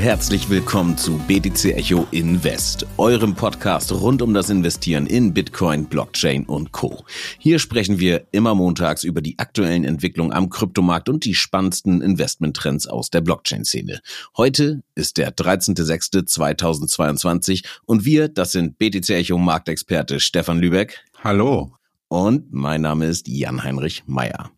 und herzlich willkommen zu BTC Echo Invest, eurem Podcast rund um das Investieren in Bitcoin, Blockchain und Co. Hier sprechen wir immer montags über die aktuellen Entwicklungen am Kryptomarkt und die spannendsten Investmenttrends aus der Blockchain-Szene. Heute ist der 13.06.2022 und wir, das sind BTC Echo Marktexperte Stefan Lübeck. Hallo. Und mein Name ist Jan-Heinrich Meyer.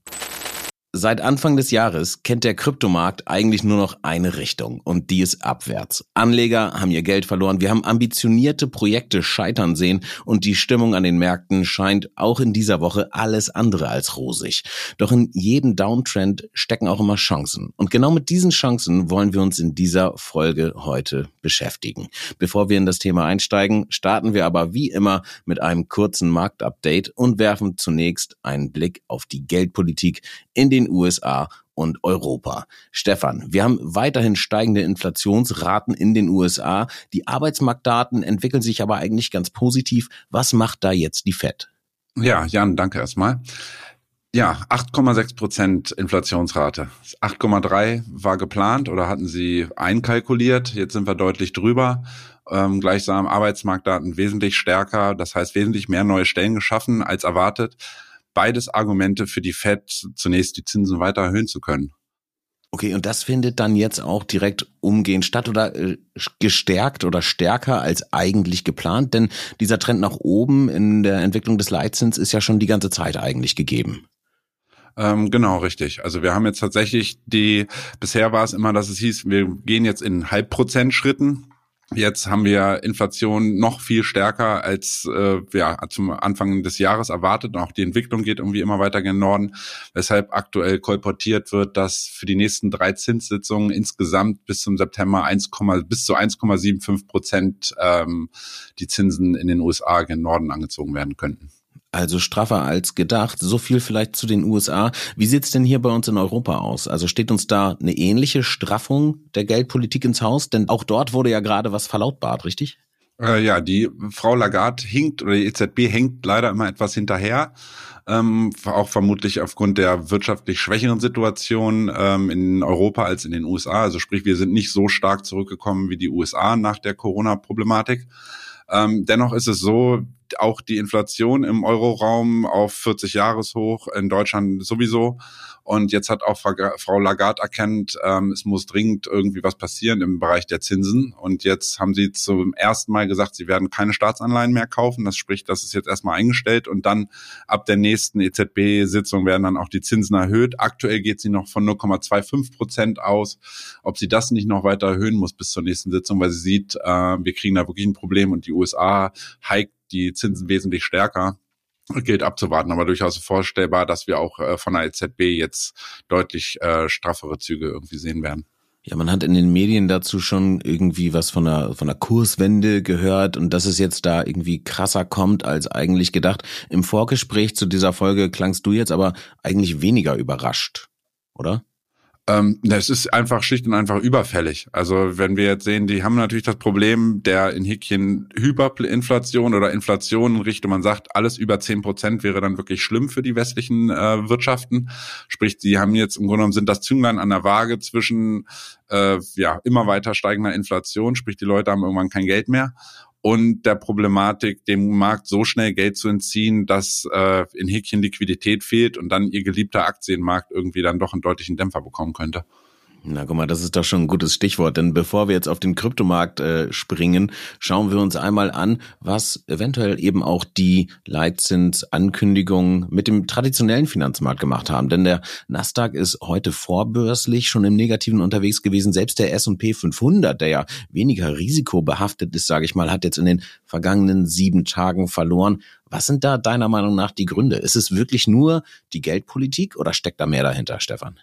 Seit Anfang des Jahres kennt der Kryptomarkt eigentlich nur noch eine Richtung und die ist abwärts. Anleger haben ihr Geld verloren, wir haben ambitionierte Projekte scheitern sehen und die Stimmung an den Märkten scheint auch in dieser Woche alles andere als rosig. Doch in jedem Downtrend stecken auch immer Chancen und genau mit diesen Chancen wollen wir uns in dieser Folge heute beschäftigen. Bevor wir in das Thema einsteigen, starten wir aber wie immer mit einem kurzen Marktupdate und werfen zunächst einen Blick auf die Geldpolitik in den USA und Europa. Stefan, wir haben weiterhin steigende Inflationsraten in den USA. Die Arbeitsmarktdaten entwickeln sich aber eigentlich ganz positiv. Was macht da jetzt die Fed? Ja, Jan, danke erstmal. Ja, 8,6 Prozent Inflationsrate. 8,3 war geplant oder hatten sie einkalkuliert. Jetzt sind wir deutlich drüber. Ähm, gleichsam Arbeitsmarktdaten wesentlich stärker. Das heißt, wesentlich mehr neue Stellen geschaffen als erwartet beides Argumente für die Fed, zunächst die Zinsen weiter erhöhen zu können. Okay, und das findet dann jetzt auch direkt umgehend statt oder äh, gestärkt oder stärker als eigentlich geplant? Denn dieser Trend nach oben in der Entwicklung des Leitzins ist ja schon die ganze Zeit eigentlich gegeben. Ähm, genau, richtig. Also wir haben jetzt tatsächlich die, bisher war es immer, dass es hieß, wir gehen jetzt in Halbprozent Schritten. Jetzt haben wir Inflation noch viel stärker als äh, ja, zum Anfang des Jahres erwartet. Auch die Entwicklung geht irgendwie immer weiter gen Norden, weshalb aktuell kolportiert wird, dass für die nächsten drei Zinssitzungen insgesamt bis zum September 1, bis zu 1,75 Prozent ähm, die Zinsen in den USA gen Norden angezogen werden könnten. Also straffer als gedacht. So viel vielleicht zu den USA. Wie sieht's denn hier bei uns in Europa aus? Also steht uns da eine ähnliche Straffung der Geldpolitik ins Haus? Denn auch dort wurde ja gerade was verlautbart, richtig? Äh, ja, die Frau Lagarde hinkt oder die EZB hängt leider immer etwas hinterher. Ähm, auch vermutlich aufgrund der wirtschaftlich schwächeren Situation ähm, in Europa als in den USA. Also sprich, wir sind nicht so stark zurückgekommen wie die USA nach der Corona-Problematik. Ähm, dennoch ist es so, auch die Inflation im Euroraum auf 40 Jahreshoch, in Deutschland sowieso. Und jetzt hat auch Frau Lagarde erkannt, ähm, es muss dringend irgendwie was passieren im Bereich der Zinsen. Und jetzt haben sie zum ersten Mal gesagt, sie werden keine Staatsanleihen mehr kaufen. Das spricht, das ist jetzt erstmal eingestellt. Und dann ab der nächsten EZB-Sitzung werden dann auch die Zinsen erhöht. Aktuell geht sie noch von 0,25 Prozent aus. Ob sie das nicht noch weiter erhöhen muss bis zur nächsten Sitzung, weil sie sieht, äh, wir kriegen da wirklich ein Problem und die USA hiked die Zinsen wesentlich stärker gilt abzuwarten, aber durchaus vorstellbar, dass wir auch äh, von der EZB jetzt deutlich äh, straffere Züge irgendwie sehen werden. Ja, man hat in den Medien dazu schon irgendwie was von einer, von einer Kurswende gehört und dass es jetzt da irgendwie krasser kommt als eigentlich gedacht. Im Vorgespräch zu dieser Folge klangst du jetzt aber eigentlich weniger überrascht, oder? Ähm, es ist einfach schlicht und einfach überfällig. Also wenn wir jetzt sehen, die haben natürlich das Problem der in Häkchen Hyperinflation oder Inflation in Richtung, man sagt, alles über zehn Prozent wäre dann wirklich schlimm für die westlichen äh, Wirtschaften. Sprich, die haben jetzt im Grunde genommen sind das Zünglein an der Waage zwischen äh, ja immer weiter steigender Inflation, sprich die Leute haben irgendwann kein Geld mehr und der Problematik, dem Markt so schnell Geld zu entziehen, dass äh, in Häkchen Liquidität fehlt und dann ihr geliebter Aktienmarkt irgendwie dann doch einen deutlichen Dämpfer bekommen könnte. Na guck mal, das ist doch schon ein gutes Stichwort, denn bevor wir jetzt auf den Kryptomarkt äh, springen, schauen wir uns einmal an, was eventuell eben auch die Leitzinsankündigungen mit dem traditionellen Finanzmarkt gemacht haben. Denn der Nasdaq ist heute vorbörslich schon im Negativen unterwegs gewesen. Selbst der S&P 500, der ja weniger risikobehaftet ist, sage ich mal, hat jetzt in den vergangenen sieben Tagen verloren. Was sind da deiner Meinung nach die Gründe? Ist es wirklich nur die Geldpolitik oder steckt da mehr dahinter, Stefan?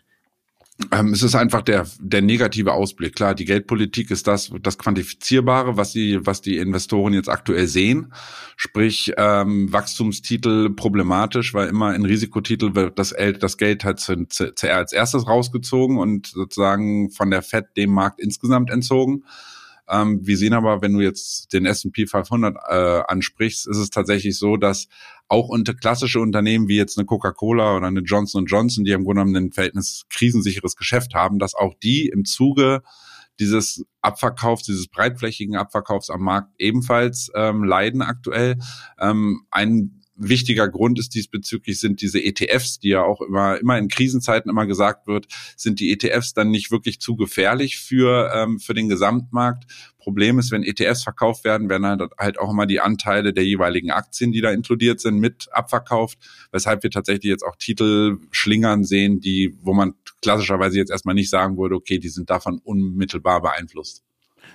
Ähm, es ist einfach der, der negative Ausblick. Klar, die Geldpolitik ist das, das Quantifizierbare, was die, was die Investoren jetzt aktuell sehen. Sprich, ähm, Wachstumstitel problematisch, weil immer in Risikotitel wird das, das Geld halt zu, als erstes rausgezogen und sozusagen von der FED dem Markt insgesamt entzogen. Ähm, wir sehen aber, wenn du jetzt den S&P 500 äh, ansprichst, ist es tatsächlich so, dass auch unter klassische Unternehmen wie jetzt eine Coca-Cola oder eine Johnson Johnson, die im Grunde genommen ein Verhältnis krisensicheres Geschäft haben, dass auch die im Zuge dieses Abverkaufs, dieses breitflächigen Abverkaufs am Markt ebenfalls ähm, leiden aktuell. Ähm, ein wichtiger Grund ist diesbezüglich sind diese ETFs, die ja auch immer, immer in Krisenzeiten immer gesagt wird, sind die ETFs dann nicht wirklich zu gefährlich für, ähm, für den Gesamtmarkt. Problem ist, wenn ETFs verkauft werden, werden halt, halt auch immer die Anteile der jeweiligen Aktien, die da inkludiert sind, mit abverkauft, weshalb wir tatsächlich jetzt auch Titel schlingern sehen, die, wo man klassischerweise jetzt erstmal nicht sagen würde, okay, die sind davon unmittelbar beeinflusst.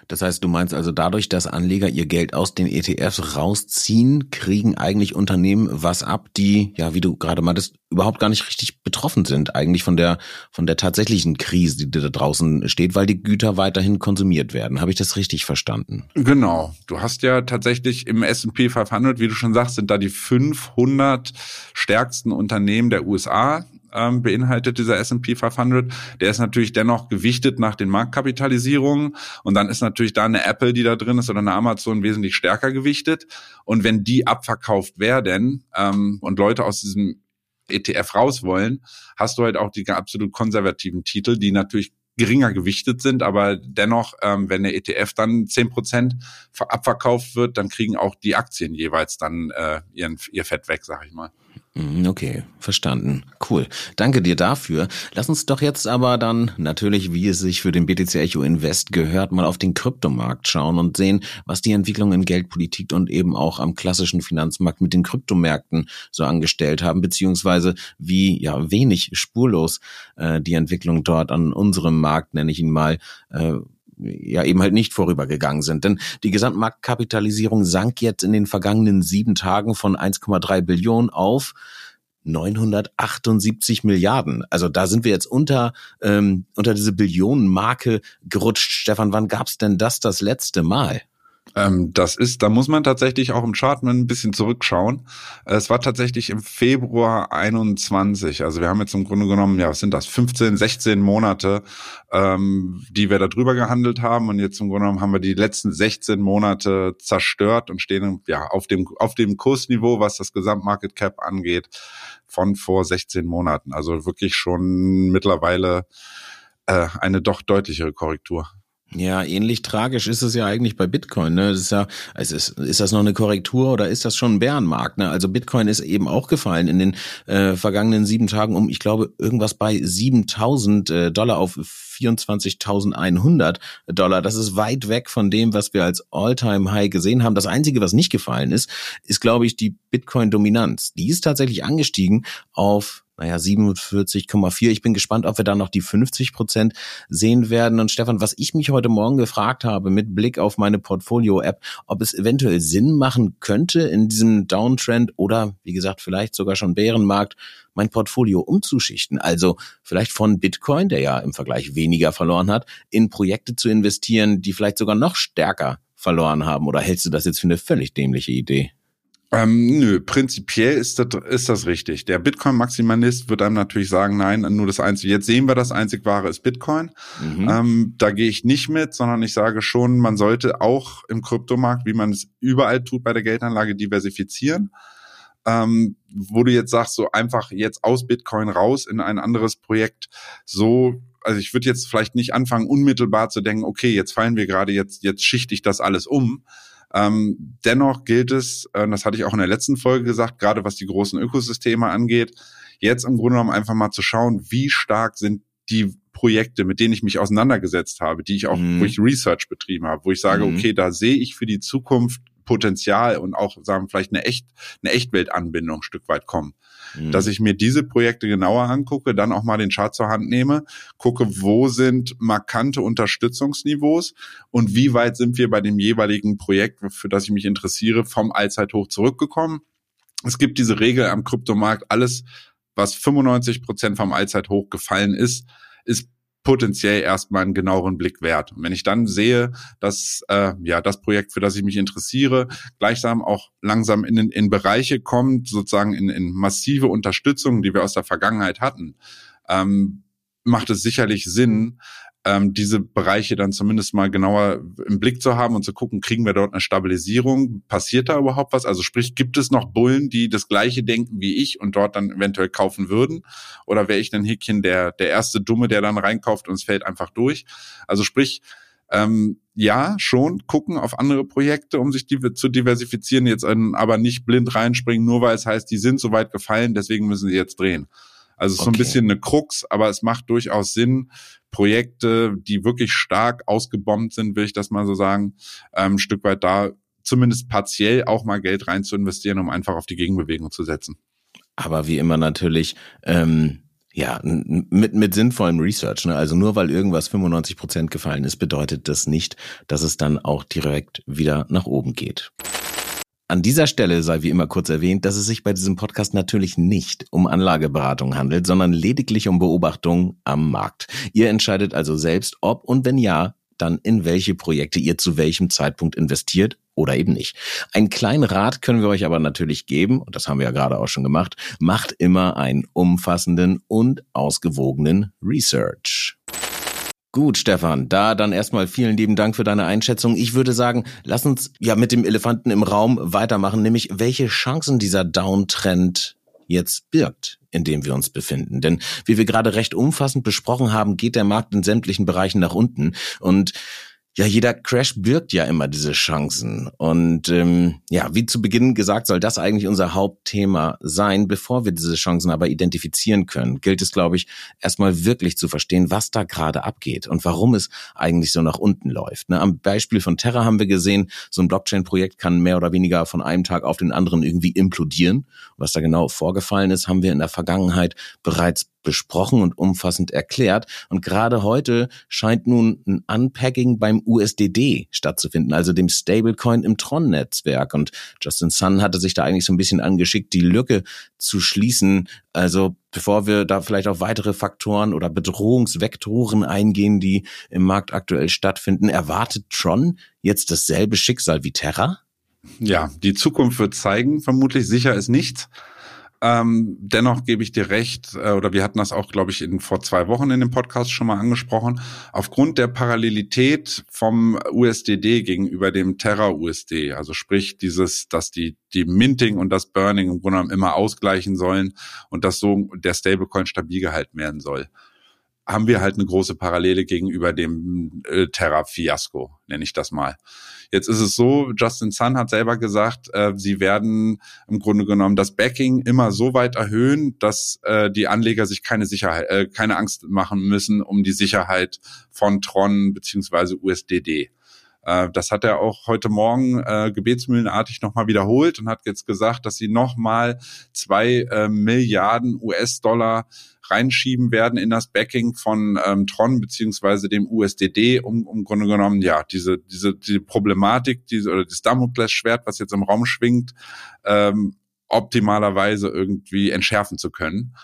Das heißt, du meinst also dadurch, dass Anleger ihr Geld aus den ETFs rausziehen, kriegen eigentlich Unternehmen was ab, die, ja, wie du gerade meintest, überhaupt gar nicht richtig betroffen sind, eigentlich von der, von der tatsächlichen Krise, die da draußen steht, weil die Güter weiterhin konsumiert werden. Habe ich das richtig verstanden? Genau. Du hast ja tatsächlich im S&P 500, wie du schon sagst, sind da die 500 stärksten Unternehmen der USA ähm, beinhaltet dieser S&P 500. Der ist natürlich dennoch gewichtet nach den Marktkapitalisierungen und dann ist natürlich da eine Apple, die da drin ist oder eine Amazon wesentlich stärker gewichtet. Und wenn die abverkauft werden ähm, und Leute aus diesem ETF raus wollen, hast du halt auch die absolut konservativen Titel, die natürlich geringer gewichtet sind, aber dennoch, ähm, wenn der ETF dann zehn Prozent abverkauft wird, dann kriegen auch die Aktien jeweils dann äh, ihren, ihr Fett weg, sag ich mal. Mhm, okay, verstanden. Cool. Danke dir dafür. Lass uns doch jetzt aber dann natürlich, wie es sich für den BTC Echo Invest gehört, mal auf den Kryptomarkt schauen und sehen, was die Entwicklung in Geldpolitik und eben auch am klassischen Finanzmarkt mit den Kryptomärkten so angestellt haben, beziehungsweise wie ja wenig spurlos äh, die Entwicklung dort an unserem Markt, nenne ich ihn mal, äh, ja eben halt nicht vorübergegangen sind. Denn die Gesamtmarktkapitalisierung sank jetzt in den vergangenen sieben Tagen von 1,3 Billionen auf 978 Milliarden. Also da sind wir jetzt unter ähm, unter diese Billionenmarke gerutscht. Stefan, wann gab's denn das das letzte Mal? Ähm, das ist, da muss man tatsächlich auch im Chart mal ein bisschen zurückschauen. Es war tatsächlich im Februar 21. Also wir haben jetzt im Grunde genommen, ja, was sind das, 15, 16 Monate, ähm, die wir da drüber gehandelt haben. Und jetzt im Grunde genommen haben wir die letzten 16 Monate zerstört und stehen ja auf dem, auf dem Kursniveau, was das Gesamtmarket Cap angeht, von vor 16 Monaten. Also wirklich schon mittlerweile äh, eine doch deutlichere Korrektur. Ja, ähnlich tragisch ist es ja eigentlich bei Bitcoin. Ne? Das ist ja, also ist, ist das noch eine Korrektur oder ist das schon ein Bärenmarkt? Ne? Also Bitcoin ist eben auch gefallen in den äh, vergangenen sieben Tagen um, ich glaube, irgendwas bei 7.000 äh, Dollar auf 24.100 Dollar. Das ist weit weg von dem, was wir als All-Time-High gesehen haben. Das Einzige, was nicht gefallen ist, ist, glaube ich, die Bitcoin-Dominanz. Die ist tatsächlich angestiegen auf naja, 47,4. Ich bin gespannt, ob wir da noch die 50 Prozent sehen werden. Und Stefan, was ich mich heute Morgen gefragt habe mit Blick auf meine Portfolio-App, ob es eventuell Sinn machen könnte, in diesem Downtrend oder, wie gesagt, vielleicht sogar schon Bärenmarkt, mein Portfolio umzuschichten. Also vielleicht von Bitcoin, der ja im Vergleich weniger verloren hat, in Projekte zu investieren, die vielleicht sogar noch stärker verloren haben. Oder hältst du das jetzt für eine völlig dämliche Idee? Ähm, nö, prinzipiell ist das, ist das richtig. Der Bitcoin-Maximalist wird einem natürlich sagen, nein, nur das Einzige, jetzt sehen wir, das einzig wahre ist Bitcoin. Mhm. Ähm, da gehe ich nicht mit, sondern ich sage schon, man sollte auch im Kryptomarkt, wie man es überall tut bei der Geldanlage, diversifizieren. Ähm, wo du jetzt sagst, so einfach jetzt aus Bitcoin raus in ein anderes Projekt, so also ich würde jetzt vielleicht nicht anfangen, unmittelbar zu denken, okay, jetzt fallen wir gerade, jetzt, jetzt schichte ich das alles um, ähm, dennoch gilt es, äh, das hatte ich auch in der letzten Folge gesagt, gerade was die großen Ökosysteme angeht, jetzt im Grunde genommen einfach mal zu schauen, wie stark sind die Projekte, mit denen ich mich auseinandergesetzt habe, die ich auch, mhm. wo ich Research betrieben habe, wo ich sage, mhm. okay, da sehe ich für die Zukunft Potenzial und auch sagen vielleicht eine echt eine Echtweltanbindung ein Stück weit kommen. Mhm. Dass ich mir diese Projekte genauer angucke, dann auch mal den Chart zur Hand nehme, gucke, wo sind markante Unterstützungsniveaus und wie weit sind wir bei dem jeweiligen Projekt, für das ich mich interessiere, vom Allzeithoch zurückgekommen. Es gibt diese Regel am Kryptomarkt, alles was 95 Prozent vom Allzeithoch gefallen ist, ist potenziell erstmal einen genaueren Blick wert. Und wenn ich dann sehe, dass äh, ja das Projekt, für das ich mich interessiere, gleichsam auch langsam in, in Bereiche kommt, sozusagen in, in massive Unterstützung, die wir aus der Vergangenheit hatten, ähm, macht es sicherlich Sinn, ähm, diese Bereiche dann zumindest mal genauer im Blick zu haben und zu gucken, kriegen wir dort eine Stabilisierung? Passiert da überhaupt was? Also sprich, gibt es noch Bullen, die das gleiche denken wie ich und dort dann eventuell kaufen würden? Oder wäre ich dann Häkchen der, der erste Dumme, der dann reinkauft und es fällt einfach durch? Also sprich, Ähm, ja, schon gucken auf andere Projekte, um sich die, zu diversifizieren, jetzt aber nicht blind reinspringen, nur weil es heißt, die sind so weit gefallen, deswegen müssen sie jetzt drehen. Also es ist okay. so ein bisschen eine Krux, aber es macht durchaus Sinn, Projekte, die wirklich stark ausgebombt sind, will ich das mal so sagen, ähm, ein Stück weit da zumindest partiell auch mal Geld rein zu investieren, um einfach auf die Gegenbewegung zu setzen. Aber wie immer natürlich, ähm, ja, mit, mit sinnvollem Research. Ne? Also nur weil irgendwas 95 Prozent gefallen ist, bedeutet das nicht, dass es dann auch direkt wieder nach oben geht. An dieser Stelle sei wie immer kurz erwähnt, dass es sich bei diesem Podcast natürlich nicht um Anlageberatung handelt, sondern lediglich um Beobachtung am Markt. Ihr entscheidet also selbst, ob und wenn ja, dann in welche Projekte ihr zu welchem Zeitpunkt investiert oder eben nicht. Einen kleinen Rat können wir euch aber natürlich geben, und das haben wir ja gerade auch schon gemacht, macht immer einen umfassenden und ausgewogenen Research. Gut, Stefan, da dann erstmal vielen lieben Dank für deine Einschätzung. Ich würde sagen, lass uns ja mit dem Elefanten im Raum weitermachen, nämlich welche Chancen dieser Downtrend jetzt birgt, in dem wir uns befinden. Denn wie wir gerade recht umfassend besprochen haben, geht der Markt in sämtlichen Bereichen nach unten und ja, jeder Crash birgt ja immer diese Chancen. Und ähm, ja, wie zu Beginn gesagt, soll das eigentlich unser Hauptthema sein. Bevor wir diese Chancen aber identifizieren können, gilt es, glaube ich, erstmal wirklich zu verstehen, was da gerade abgeht und warum es eigentlich so nach unten läuft. Ne, am Beispiel von Terra haben wir gesehen, so ein Blockchain-Projekt kann mehr oder weniger von einem Tag auf den anderen irgendwie implodieren. Was da genau vorgefallen ist, haben wir in der Vergangenheit bereits besprochen und umfassend erklärt. Und gerade heute scheint nun ein Unpacking beim USDD stattzufinden, also dem Stablecoin im Tron-Netzwerk. Und Justin Sun hatte sich da eigentlich so ein bisschen angeschickt, die Lücke zu schließen. Also bevor wir da vielleicht auf weitere Faktoren oder Bedrohungsvektoren eingehen, die im Markt aktuell stattfinden, erwartet Tron jetzt dasselbe Schicksal wie Terra? Ja, die Zukunft wird zeigen. Vermutlich sicher ist nichts. Ähm, dennoch gebe ich dir recht, äh, oder wir hatten das auch, glaube ich, in, vor zwei Wochen in dem Podcast schon mal angesprochen. Aufgrund der Parallelität vom USDD gegenüber dem Terra-USD, also sprich dieses, dass die, die Minting und das Burning im Grunde genommen immer ausgleichen sollen und dass so der Stablecoin stabil gehalten werden soll haben wir halt eine große Parallele gegenüber dem äh, Terra-Fiasko, nenne ich das mal. Jetzt ist es so, Justin Sun hat selber gesagt, äh, sie werden im Grunde genommen das Backing immer so weit erhöhen, dass äh, die Anleger sich keine Sicherheit, äh, keine Angst machen müssen um die Sicherheit von Tron beziehungsweise USDD. Äh, das hat er auch heute Morgen äh, gebetsmühlenartig nochmal wiederholt und hat jetzt gesagt, dass sie nochmal zwei äh, Milliarden US-Dollar reinschieben werden in das Backing von ähm, Tron beziehungsweise dem USDD, um, um Grunde genommen ja diese diese diese Problematik, diese oder das Damoklesschwert, was jetzt im Raum schwingt, ähm, optimalerweise irgendwie entschärfen zu können.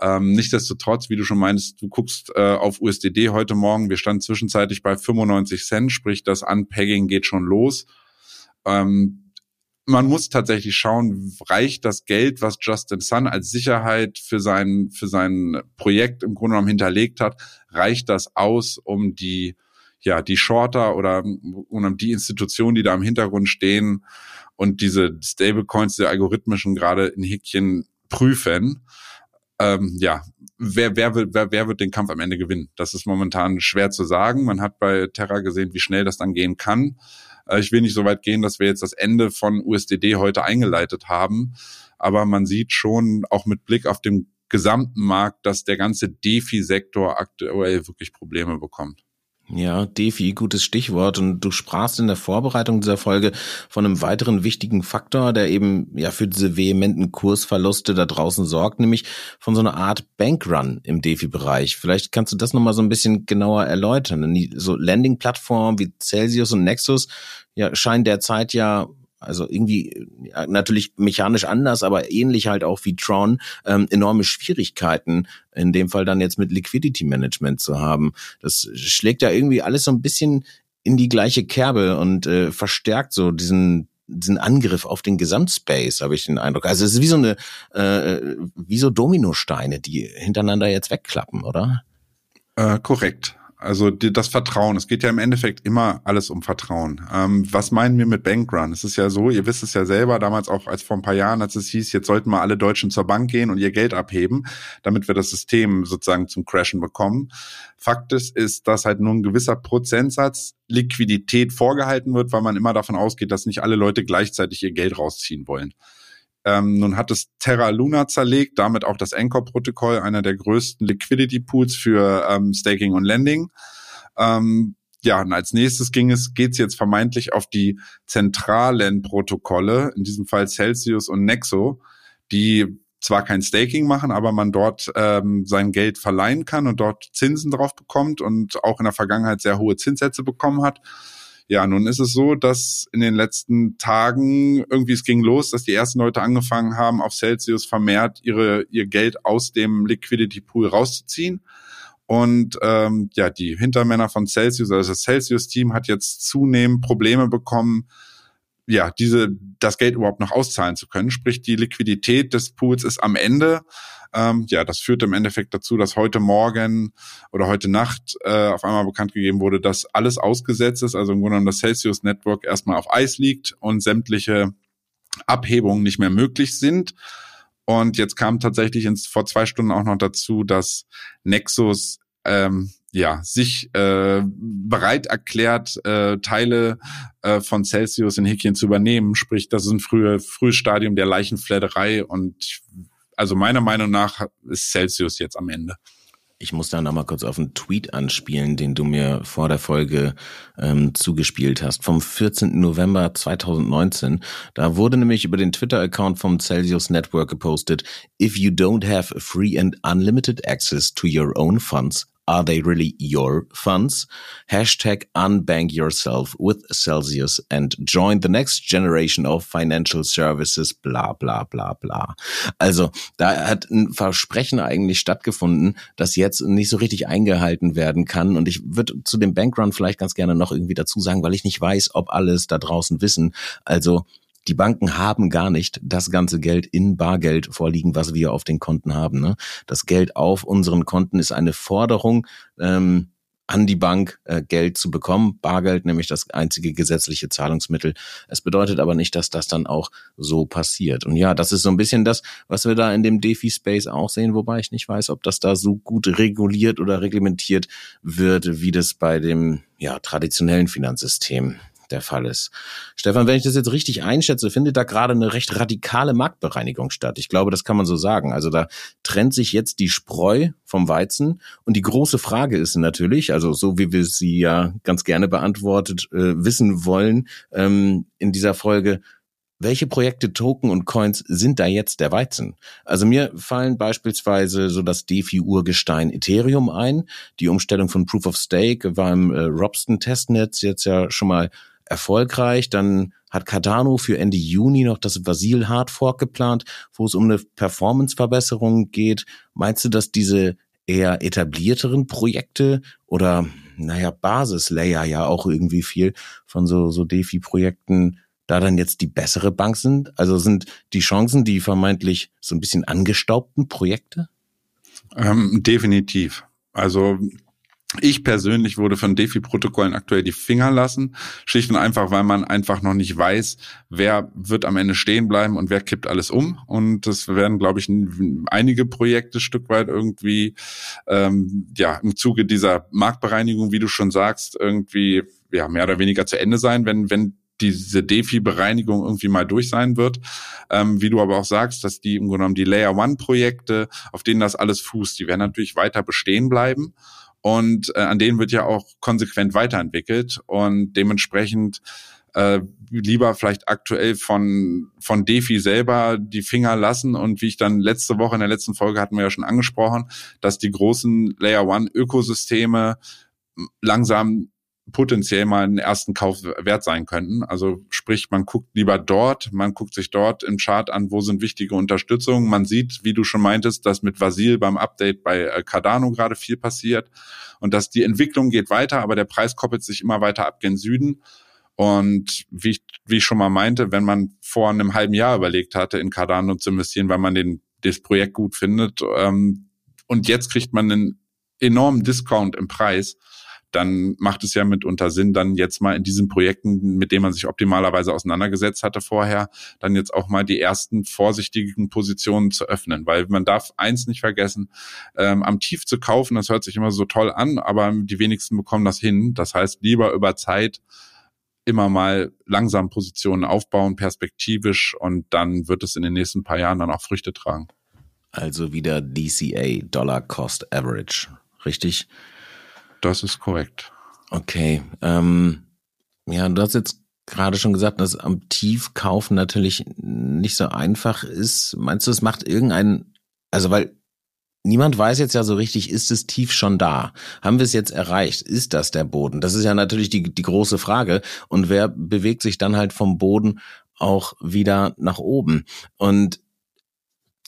Ähm, nichtsdestotrotz, wie du schon meinst, du guckst äh, auf USDD heute Morgen, wir standen zwischenzeitlich bei 95 Cent, sprich das Unpegging geht schon los. Ähm, man muss tatsächlich schauen, reicht das Geld, was Justin Sun als Sicherheit für sein, für sein Projekt im Grunde genommen hinterlegt hat, reicht das aus, um die, ja, die Shorter oder um die Institutionen, die da im Hintergrund stehen und diese Stablecoins, die algorithmischen gerade in Häkchen prüfen. Ähm, ja, wer, wer, will, wer, wer wird den Kampf am Ende gewinnen? Das ist momentan schwer zu sagen. Man hat bei Terra gesehen, wie schnell das dann gehen kann. Äh, ich will nicht so weit gehen, dass wir jetzt das Ende von USDD heute eingeleitet haben, aber man sieht schon auch mit Blick auf den gesamten Markt, dass der ganze DeFi-Sektor aktuell wirklich Probleme bekommt. Ja, DeFi, gutes Stichwort. Und du sprachst in der Vorbereitung dieser Folge von einem weiteren wichtigen Faktor, der eben ja für diese vehementen Kursverluste da draußen sorgt, nämlich von so einer Art Bankrun im DeFi-Bereich. Vielleicht kannst du das nochmal so ein bisschen genauer erläutern. So Landing-Plattformen wie Celsius und Nexus ja, scheinen derzeit ja also irgendwie natürlich mechanisch anders, aber ähnlich halt auch wie Tron, ähm, enorme Schwierigkeiten, in dem Fall dann jetzt mit Liquidity Management zu haben. Das schlägt ja irgendwie alles so ein bisschen in die gleiche Kerbe und äh, verstärkt so diesen diesen Angriff auf den Gesamtspace, habe ich den Eindruck. Also es ist wie so eine, äh, wie so Dominosteine, die hintereinander jetzt wegklappen, oder? Äh, korrekt. Also die, das Vertrauen. Es geht ja im Endeffekt immer alles um Vertrauen. Ähm, was meinen wir mit Bankrun? Es ist ja so, ihr wisst es ja selber, damals auch als vor ein paar Jahren, als es hieß, jetzt sollten mal alle Deutschen zur Bank gehen und ihr Geld abheben, damit wir das System sozusagen zum Crashen bekommen. Fakt ist, ist, dass halt nur ein gewisser Prozentsatz Liquidität vorgehalten wird, weil man immer davon ausgeht, dass nicht alle Leute gleichzeitig ihr Geld rausziehen wollen. Ähm, nun hat es Terra Luna zerlegt, damit auch das Anchor-Protokoll, einer der größten Liquidity-Pools für ähm, Staking und Lending. Ähm, ja, und als nächstes ging es, geht's jetzt vermeintlich auf die zentralen Protokolle, in diesem Fall Celsius und Nexo, die zwar kein Staking machen, aber man dort ähm, sein Geld verleihen kann und dort Zinsen drauf bekommt und auch in der Vergangenheit sehr hohe Zinssätze bekommen hat. Ja, nun ist es so, dass in den letzten Tagen irgendwie es ging los, dass die ersten Leute angefangen haben, auf Celsius vermehrt ihre, ihr Geld aus dem Liquidity Pool rauszuziehen. Und ähm, ja, die Hintermänner von Celsius, also das Celsius-Team, hat jetzt zunehmend Probleme bekommen, ja, diese, das Geld überhaupt noch auszahlen zu können. Sprich, die Liquidität des Pools ist am Ende. Ähm, ja, das führt im Endeffekt dazu, dass heute Morgen oder heute Nacht äh, auf einmal bekannt gegeben wurde, dass alles ausgesetzt ist, also im Grunde genommen das Celsius Network erstmal auf Eis liegt und sämtliche Abhebungen nicht mehr möglich sind. Und jetzt kam tatsächlich ins, vor zwei Stunden auch noch dazu, dass Nexus ähm, ja, sich äh, bereit erklärt, äh, Teile äh, von Celsius in Häkchen zu übernehmen. Sprich, das ist ein frühe, frühes Stadium der Leichenfledderei und also meiner Meinung nach ist Celsius jetzt am Ende. Ich muss da nochmal kurz auf einen Tweet anspielen, den du mir vor der Folge ähm, zugespielt hast, vom 14. November 2019. Da wurde nämlich über den Twitter-Account vom Celsius Network gepostet, If you don't have free and unlimited access to your own funds, Are they really your funds? Hashtag unbank yourself with Celsius and join the next generation of financial services, bla bla bla bla. Also da hat ein Versprechen eigentlich stattgefunden, das jetzt nicht so richtig eingehalten werden kann. Und ich würde zu dem Bankrun vielleicht ganz gerne noch irgendwie dazu sagen, weil ich nicht weiß, ob alles da draußen wissen. Also die Banken haben gar nicht das ganze Geld in Bargeld vorliegen, was wir auf den Konten haben. Ne? Das Geld auf unseren Konten ist eine Forderung. Ähm, an die Bank äh, Geld zu bekommen. Bargeld nämlich das einzige gesetzliche Zahlungsmittel. Es bedeutet aber nicht, dass das dann auch so passiert. Und ja, das ist so ein bisschen das, was wir da in dem DeFi-Space auch sehen, wobei ich nicht weiß, ob das da so gut reguliert oder reglementiert wird, wie das bei dem ja, traditionellen Finanzsystem der Fall ist. Stefan, wenn ich das jetzt richtig einschätze, findet da gerade eine recht radikale Marktbereinigung statt. Ich glaube, das kann man so sagen. Also da trennt sich jetzt die Spreu vom Weizen. Und die große Frage ist natürlich, also so wie wir sie ja ganz gerne beantwortet äh, wissen wollen ähm, in dieser Folge, welche Projekte, Token und Coins sind da jetzt der Weizen? Also mir fallen beispielsweise so das DeFi-Urgestein Ethereum ein. Die Umstellung von Proof of Stake war im äh, Robston-Testnetz jetzt ja schon mal erfolgreich. Dann hat Cardano für Ende Juni noch das Vasil Hard Fork geplant, wo es um eine Performance-Verbesserung geht. Meinst du, dass diese eher etablierteren Projekte oder naja, Basislayer ja auch irgendwie viel von so, so DeFi-Projekten da dann jetzt die bessere Bank sind? Also sind die Chancen die vermeintlich so ein bisschen angestaubten Projekte? Ähm, definitiv. Also ich persönlich würde von DeFi-Protokollen aktuell die Finger lassen, schlicht und einfach, weil man einfach noch nicht weiß, wer wird am Ende stehen bleiben und wer kippt alles um. Und das werden, glaube ich, einige Projekte Stück weit irgendwie ähm, ja im Zuge dieser Marktbereinigung, wie du schon sagst, irgendwie ja mehr oder weniger zu Ende sein, wenn wenn diese DeFi-Bereinigung irgendwie mal durch sein wird. Ähm, wie du aber auch sagst, dass die im Grunde genommen die Layer One-Projekte, auf denen das alles fußt, die werden natürlich weiter bestehen bleiben und äh, an denen wird ja auch konsequent weiterentwickelt und dementsprechend äh, lieber vielleicht aktuell von von Defi selber die Finger lassen. Und wie ich dann letzte Woche in der letzten Folge hatten wir ja schon angesprochen, dass die großen Layer One Ökosysteme langsam potenziell mal einen ersten Kauf wert sein könnten. Also sprich, man guckt lieber dort, man guckt sich dort im Chart an, wo sind wichtige Unterstützungen. Man sieht, wie du schon meintest, dass mit Vasil beim Update bei äh, Cardano gerade viel passiert und dass die Entwicklung geht weiter, aber der Preis koppelt sich immer weiter ab gen Süden. Und wie ich, wie ich schon mal meinte, wenn man vor einem halben Jahr überlegt hatte, in Cardano zu investieren, weil man den, das Projekt gut findet, ähm, und jetzt kriegt man einen enormen Discount im Preis, dann macht es ja mitunter Sinn, dann jetzt mal in diesen Projekten, mit denen man sich optimalerweise auseinandergesetzt hatte vorher, dann jetzt auch mal die ersten vorsichtigen Positionen zu öffnen. Weil man darf eins nicht vergessen, ähm, am Tief zu kaufen, das hört sich immer so toll an, aber die wenigsten bekommen das hin. Das heißt, lieber über Zeit immer mal langsam Positionen aufbauen, perspektivisch und dann wird es in den nächsten paar Jahren dann auch Früchte tragen. Also wieder DCA, Dollar Cost Average, richtig? Das ist korrekt. Okay. Ähm, ja, du hast jetzt gerade schon gesagt, dass am Tiefkaufen natürlich nicht so einfach ist. Meinst du, es macht irgendeinen, also weil niemand weiß jetzt ja so richtig, ist es tief schon da? Haben wir es jetzt erreicht? Ist das der Boden? Das ist ja natürlich die, die große Frage. Und wer bewegt sich dann halt vom Boden auch wieder nach oben? Und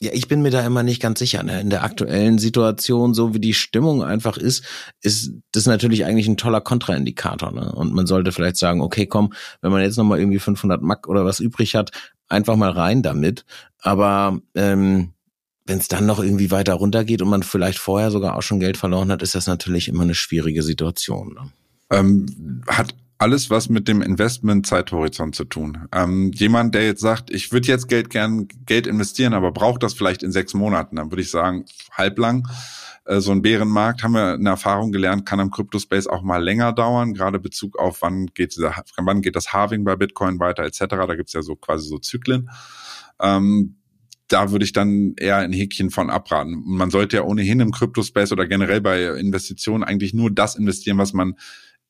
ja, ich bin mir da immer nicht ganz sicher. Ne? In der aktuellen Situation, so wie die Stimmung einfach ist, ist das natürlich eigentlich ein toller Kontraindikator. Ne? Und man sollte vielleicht sagen, okay, komm, wenn man jetzt nochmal irgendwie 500 Mack oder was übrig hat, einfach mal rein damit. Aber ähm, wenn es dann noch irgendwie weiter runtergeht und man vielleicht vorher sogar auch schon Geld verloren hat, ist das natürlich immer eine schwierige Situation. Ne? Ähm, hat alles was mit dem Investment-Zeithorizont zu tun. Ähm, jemand, der jetzt sagt, ich würde jetzt Geld gern Geld investieren, aber braucht das vielleicht in sechs Monaten, dann würde ich sagen, halblang. Äh, so ein Bärenmarkt haben wir eine Erfahrung gelernt, kann am Crypto-Space auch mal länger dauern, gerade Bezug auf wann geht dieser, wann geht das Halving bei Bitcoin weiter, etc. Da gibt's ja so quasi so Zyklen. Ähm, da würde ich dann eher ein Häkchen von abraten. Man sollte ja ohnehin im Crypto-Space oder generell bei Investitionen eigentlich nur das investieren, was man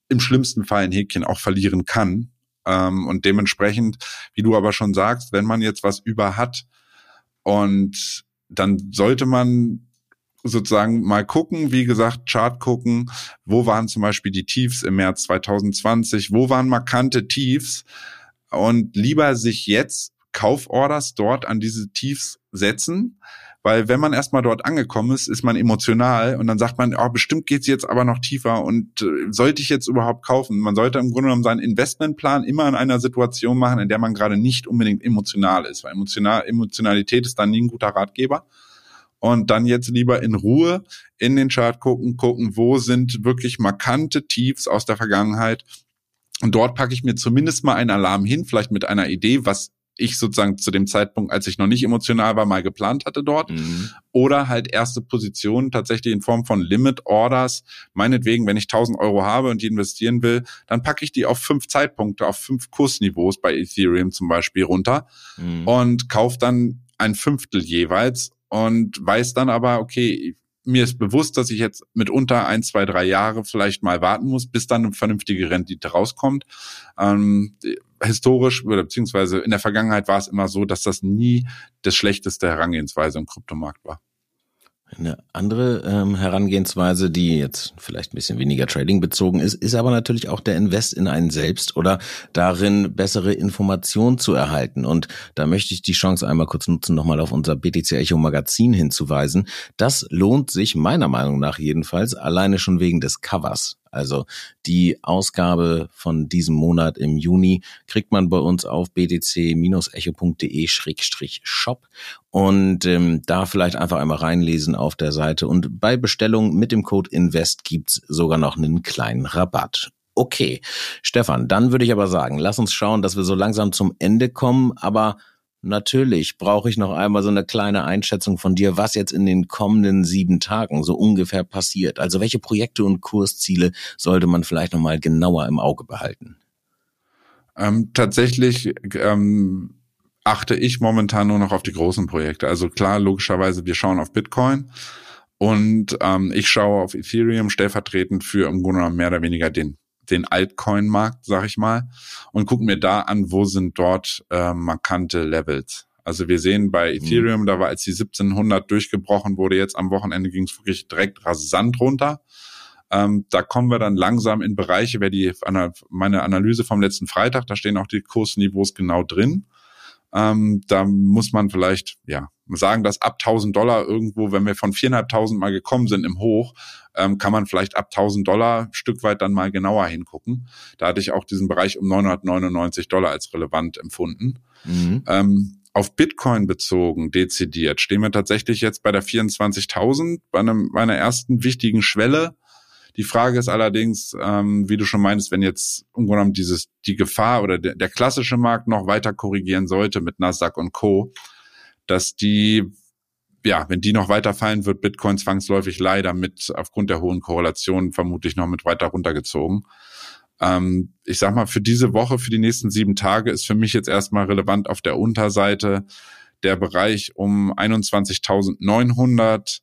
im schlimmsten Fall ein Häkchen auch verlieren kann. Ähm, und dementsprechend, wie du aber schon sagst, wenn man jetzt was über hat und dann sollte man sozusagen mal gucken, wie gesagt, Chart gucken, wo waren zum Beispiel die Tiefs im März 2020, wo waren markante Tiefs? Und lieber sich jetzt Kauforders dort an diese Tiefs setzen, weil wenn man erstmal dort angekommen ist, ist man emotional und dann sagt man, oh, bestimmt geht's jetzt aber noch tiefer und äh, sollte ich jetzt überhaupt kaufen? Man sollte im Grunde genommen seinen Investmentplan immer in einer Situation machen, in der man gerade nicht unbedingt emotional ist, weil emotional, Emotionalität ist dann nie ein guter Ratgeber. Und dann jetzt lieber in Ruhe in den Chart gucken, gucken, wo sind wirklich markante Tiefs aus der Vergangenheit. Und dort packe ich mir zumindest mal einen Alarm hin, vielleicht mit einer Idee, was ich sozusagen zu dem Zeitpunkt, als ich noch nicht emotional war, mal geplant hatte dort. Mhm. Oder halt erste Positionen tatsächlich in Form von Limit Orders. Meinetwegen, wenn ich 1000 Euro habe und die investieren will, dann packe ich die auf fünf Zeitpunkte, auf fünf Kursniveaus bei Ethereum zum Beispiel runter mhm. und kaufe dann ein Fünftel jeweils und weiß dann aber, okay, mir ist bewusst, dass ich jetzt mitunter ein, zwei, drei Jahre vielleicht mal warten muss, bis dann eine vernünftige Rendite rauskommt. Ähm, historisch oder beziehungsweise in der Vergangenheit war es immer so, dass das nie das schlechteste Herangehensweise im Kryptomarkt war. Eine andere ähm, Herangehensweise, die jetzt vielleicht ein bisschen weniger Trading bezogen ist, ist aber natürlich auch der Invest in einen selbst oder darin bessere Informationen zu erhalten. Und da möchte ich die Chance einmal kurz nutzen, nochmal auf unser BTC Echo Magazin hinzuweisen. Das lohnt sich meiner Meinung nach jedenfalls alleine schon wegen des Covers. Also die Ausgabe von diesem Monat im Juni kriegt man bei uns auf btc-echo.de-shop und ähm, da vielleicht einfach einmal reinlesen auf der Seite. Und bei Bestellung mit dem Code INVEST gibt's sogar noch einen kleinen Rabatt. Okay, Stefan, dann würde ich aber sagen, lass uns schauen, dass wir so langsam zum Ende kommen, aber Natürlich brauche ich noch einmal so eine kleine Einschätzung von dir, was jetzt in den kommenden sieben Tagen so ungefähr passiert. Also welche Projekte und Kursziele sollte man vielleicht noch mal genauer im Auge behalten? Ähm, tatsächlich ähm, achte ich momentan nur noch auf die großen Projekte. Also klar, logischerweise, wir schauen auf Bitcoin und ähm, ich schaue auf Ethereum stellvertretend für im Grunde mehr oder weniger den den Altcoin-Markt, sag ich mal, und gucken mir da an, wo sind dort äh, markante Levels. Also wir sehen bei mhm. Ethereum, mhm. da war als die 1700 durchgebrochen wurde, jetzt am Wochenende ging es wirklich direkt rasant runter. Ähm, da kommen wir dann langsam in Bereiche, wer die meine Analyse vom letzten Freitag, da stehen auch die Kursniveaus genau drin. Ähm, da muss man vielleicht, ja, sagen, dass ab 1000 Dollar irgendwo, wenn wir von 4.500 mal gekommen sind im Hoch, ähm, kann man vielleicht ab 1000 Dollar ein Stück weit dann mal genauer hingucken. Da hatte ich auch diesen Bereich um 999 Dollar als relevant empfunden. Mhm. Ähm, auf Bitcoin bezogen, dezidiert, stehen wir tatsächlich jetzt bei der 24.000, bei, einem, bei einer ersten wichtigen Schwelle. Die Frage ist allerdings, ähm, wie du schon meinst, wenn jetzt im Grunde genommen dieses, die Gefahr oder der, der klassische Markt noch weiter korrigieren sollte mit Nasdaq und Co., dass die ja, wenn die noch weiter fallen, wird Bitcoin zwangsläufig leider mit aufgrund der hohen Korrelation vermutlich noch mit weiter runtergezogen. Ähm, ich sag mal, für diese Woche, für die nächsten sieben Tage ist für mich jetzt erstmal relevant auf der Unterseite der Bereich um 21.900.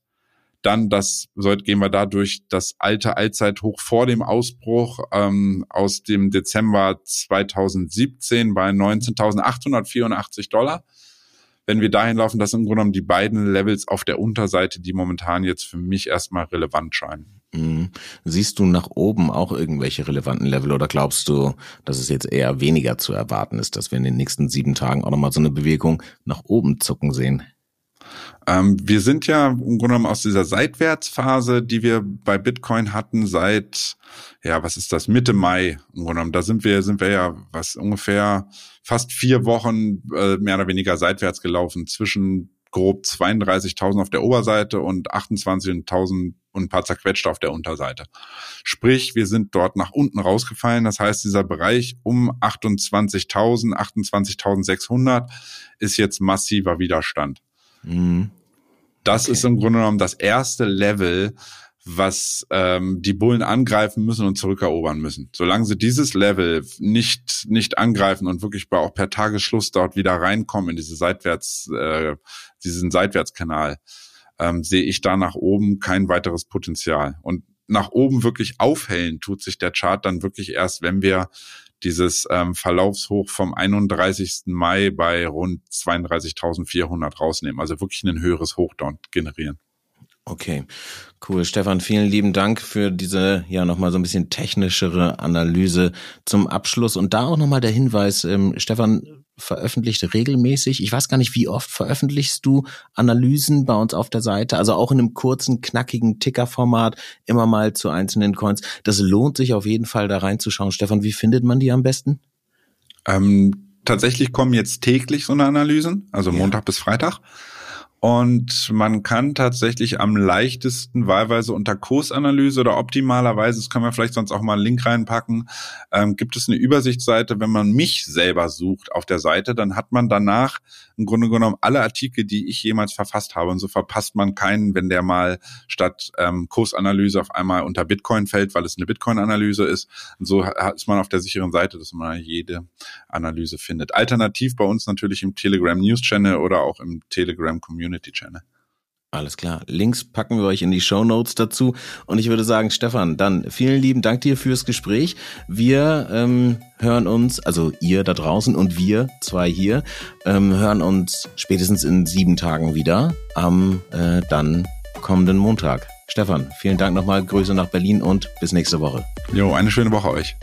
Dann das, sollte gehen wir dadurch das alte Allzeithoch vor dem Ausbruch ähm, aus dem Dezember 2017 bei 19.884 Dollar wenn wir dahin laufen, das sind im Grunde genommen die beiden Levels auf der Unterseite, die momentan jetzt für mich erstmal relevant scheinen. Mhm. Siehst du nach oben auch irgendwelche relevanten Level oder glaubst du, dass es jetzt eher weniger zu erwarten ist, dass wir in den nächsten sieben Tagen auch nochmal so eine Bewegung nach oben zucken sehen? Ähm, wir sind ja im Grunde genommen aus dieser Seitwärtsphase, die wir bei Bitcoin hatten seit, ja, was ist das, Mitte Mai im Grunde genommen. Da sind wir, sind wir ja was ungefähr fast vier Wochen äh, mehr oder weniger seitwärts gelaufen zwischen grob 32.000 auf der Oberseite und 28.000 und ein paar zerquetschte auf der Unterseite. Sprich, wir sind dort nach unten rausgefallen. Das heißt, dieser Bereich um 28.000, 28.600 ist jetzt massiver Widerstand. Mhm. Das okay. ist im Grunde genommen das erste Level, was ähm, die Bullen angreifen müssen und zurückerobern müssen. Solange sie dieses Level nicht nicht angreifen und wirklich auch per Tagesschluss dort wieder reinkommen in diese seitwärts äh, diesen Seitwärtskanal, ähm, sehe ich da nach oben kein weiteres Potenzial. Und nach oben wirklich aufhellen tut sich der Chart dann wirklich erst, wenn wir dieses ähm, Verlaufshoch vom 31. Mai bei rund 32.400 rausnehmen. Also wirklich ein höheres Hoch dort generieren. Okay, cool. Stefan, vielen lieben Dank für diese ja nochmal so ein bisschen technischere Analyse zum Abschluss. Und da auch nochmal der Hinweis, ähm, Stefan veröffentlicht regelmäßig, ich weiß gar nicht, wie oft veröffentlichst du Analysen bei uns auf der Seite, also auch in einem kurzen, knackigen Ticker-Format, immer mal zu einzelnen Coins. Das lohnt sich auf jeden Fall da reinzuschauen. Stefan, wie findet man die am besten? Ähm, tatsächlich kommen jetzt täglich so eine Analysen, also ja. Montag bis Freitag. Und man kann tatsächlich am leichtesten wahlweise unter Kursanalyse oder optimalerweise, das können wir vielleicht sonst auch mal einen Link reinpacken, ähm, gibt es eine Übersichtsseite, wenn man mich selber sucht auf der Seite, dann hat man danach im Grunde genommen alle Artikel, die ich jemals verfasst habe. Und so verpasst man keinen, wenn der mal statt ähm, Kursanalyse auf einmal unter Bitcoin fällt, weil es eine Bitcoin-Analyse ist. Und so ist man auf der sicheren Seite, dass man jede Analyse findet. Alternativ bei uns natürlich im Telegram News Channel oder auch im Telegram Community Community Channel. Alles klar. Links packen wir euch in die Show Notes dazu. Und ich würde sagen, Stefan, dann vielen lieben Dank dir fürs Gespräch. Wir ähm, hören uns, also ihr da draußen und wir zwei hier, ähm, hören uns spätestens in sieben Tagen wieder am äh, dann kommenden Montag. Stefan, vielen Dank nochmal. Grüße nach Berlin und bis nächste Woche. Jo, eine schöne Woche euch.